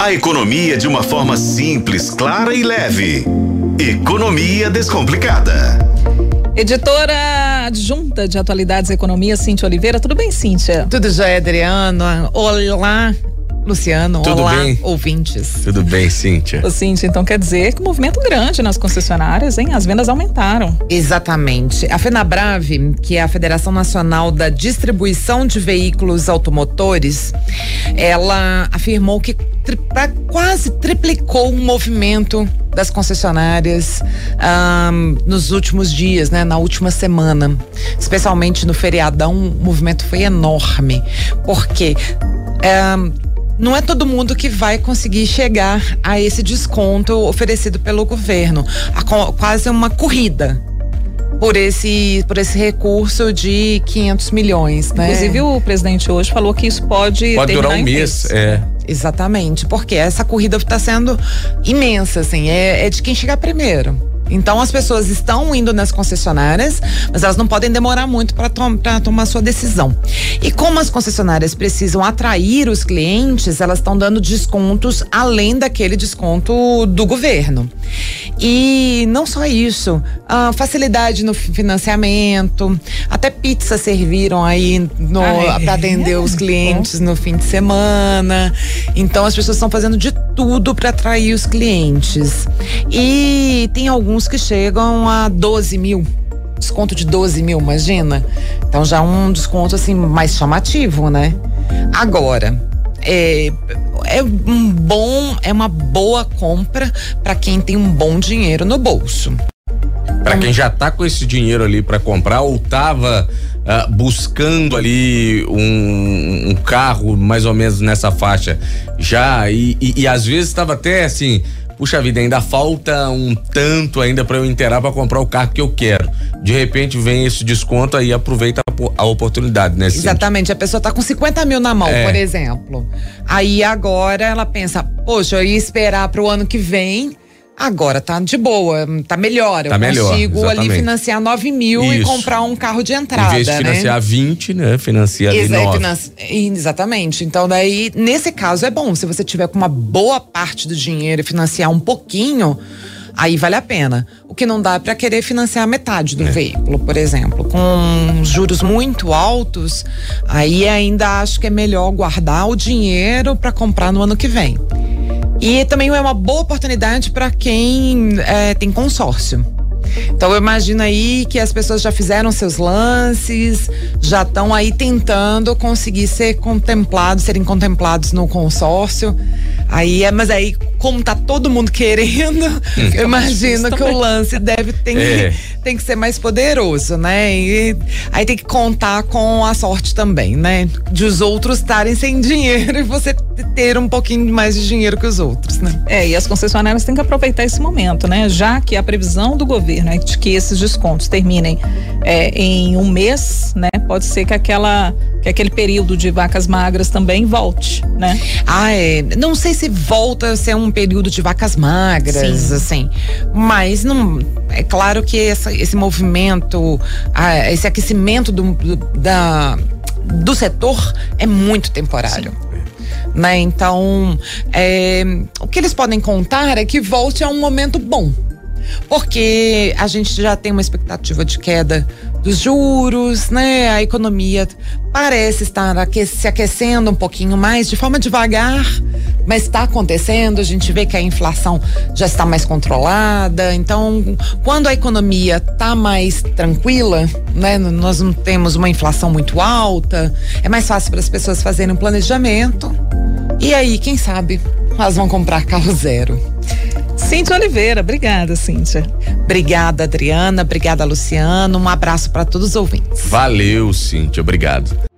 A economia de uma forma simples, clara e leve. Economia Descomplicada. Editora adjunta de Atualidades e Economia, Cíntia Oliveira. Tudo bem, Cíntia? Tudo jóia, Adriano. Olá, Luciano, Tudo olá, bem? ouvintes. Tudo bem, Cíntia? Ô, Cíntia, então quer dizer que movimento grande nas concessionárias, hein? As vendas aumentaram. Exatamente. A FenaBrave, que é a Federação Nacional da Distribuição de Veículos Automotores, ela afirmou que pra, quase triplicou o movimento das concessionárias um, nos últimos dias, né, na última semana, especialmente no feriadão, o movimento foi enorme, porque um, não é todo mundo que vai conseguir chegar a esse desconto oferecido pelo governo. A, quase uma corrida por esse, por esse recurso de 500 milhões, né? Inclusive o presidente hoje falou que isso pode pode durar um mês, é. Exatamente, porque essa corrida está sendo imensa, assim, é, é de quem chegar primeiro. Então as pessoas estão indo nas concessionárias, mas elas não podem demorar muito para tom tomar sua decisão. E como as concessionárias precisam atrair os clientes, elas estão dando descontos além daquele desconto do governo. E não só isso, facilidade no financiamento, até pizza serviram aí para atender os clientes no fim de semana. Então as pessoas estão fazendo de tudo para atrair os clientes. E tem alguns alguns que chegam a 12 mil. Desconto de 12 mil, imagina? Então já um desconto assim mais chamativo, né? Agora, é, é um bom, é uma boa compra para quem tem um bom dinheiro no bolso. Para quem já tá com esse dinheiro ali para comprar ou tava uh, buscando ali um, um, carro mais ou menos nessa faixa já e, e, e às vezes estava até assim puxa vida, ainda falta um tanto ainda para eu inteirar para comprar o carro que eu quero. De repente vem esse desconto aí aproveita a, oportunidade, né? Exatamente, a pessoa tá com 50 mil na mão, é. por exemplo. Aí agora ela pensa, poxa, eu ia esperar para o ano que vem Agora tá de boa, tá melhor. Eu tá melhor, consigo exatamente. ali financiar 9 mil Isso. e comprar um carro de entrada. Em vez de né? financiar 20, né? Financia Exa 9. Financi... Exatamente. Então, daí, nesse caso, é bom. Se você tiver com uma boa parte do dinheiro e financiar um pouquinho, aí vale a pena. O que não dá é para querer financiar metade do é. veículo, por exemplo, com juros muito altos, aí ainda acho que é melhor guardar o dinheiro para comprar no ano que vem. E também é uma boa oportunidade para quem é, tem consórcio. Então eu imagino aí que as pessoas já fizeram seus lances, já estão aí tentando conseguir ser contemplados, serem contemplados no consórcio. Aí é, mas aí, como tá todo mundo querendo, hum. eu imagino que o lance deve tem, é. tem que ser mais poderoso, né? E aí tem que contar com a sorte também, né? De os outros estarem sem dinheiro e você ter um pouquinho mais de dinheiro que os outros, né? É, e as concessionárias têm que aproveitar esse momento, né? Já que a previsão do governo é de que esses descontos terminem é, em um mês, né? Pode ser que aquela que aquele período de vacas magras também volte, né? Ah, é. Não sei se volta a ser um período de vacas magras, Sim. assim. Mas não. É claro que essa, esse movimento, ah, esse aquecimento do, do, da, do setor é muito temporário. Sim né? Então, é, o que eles podem contar é que volte a um momento bom. Porque a gente já tem uma expectativa de queda dos juros, né? A economia parece estar aque se aquecendo um pouquinho mais, de forma devagar, mas está acontecendo. A gente vê que a inflação já está mais controlada. Então, quando a economia está mais tranquila, né? Nós não temos uma inflação muito alta, é mais fácil para as pessoas fazerem um planejamento. E aí, quem sabe, elas vão comprar carro zero. Cíntia Oliveira, obrigada, Cíntia. Obrigada, Adriana. Obrigada, Luciano. Um abraço para todos os ouvintes. Valeu, Cíntia. Obrigado.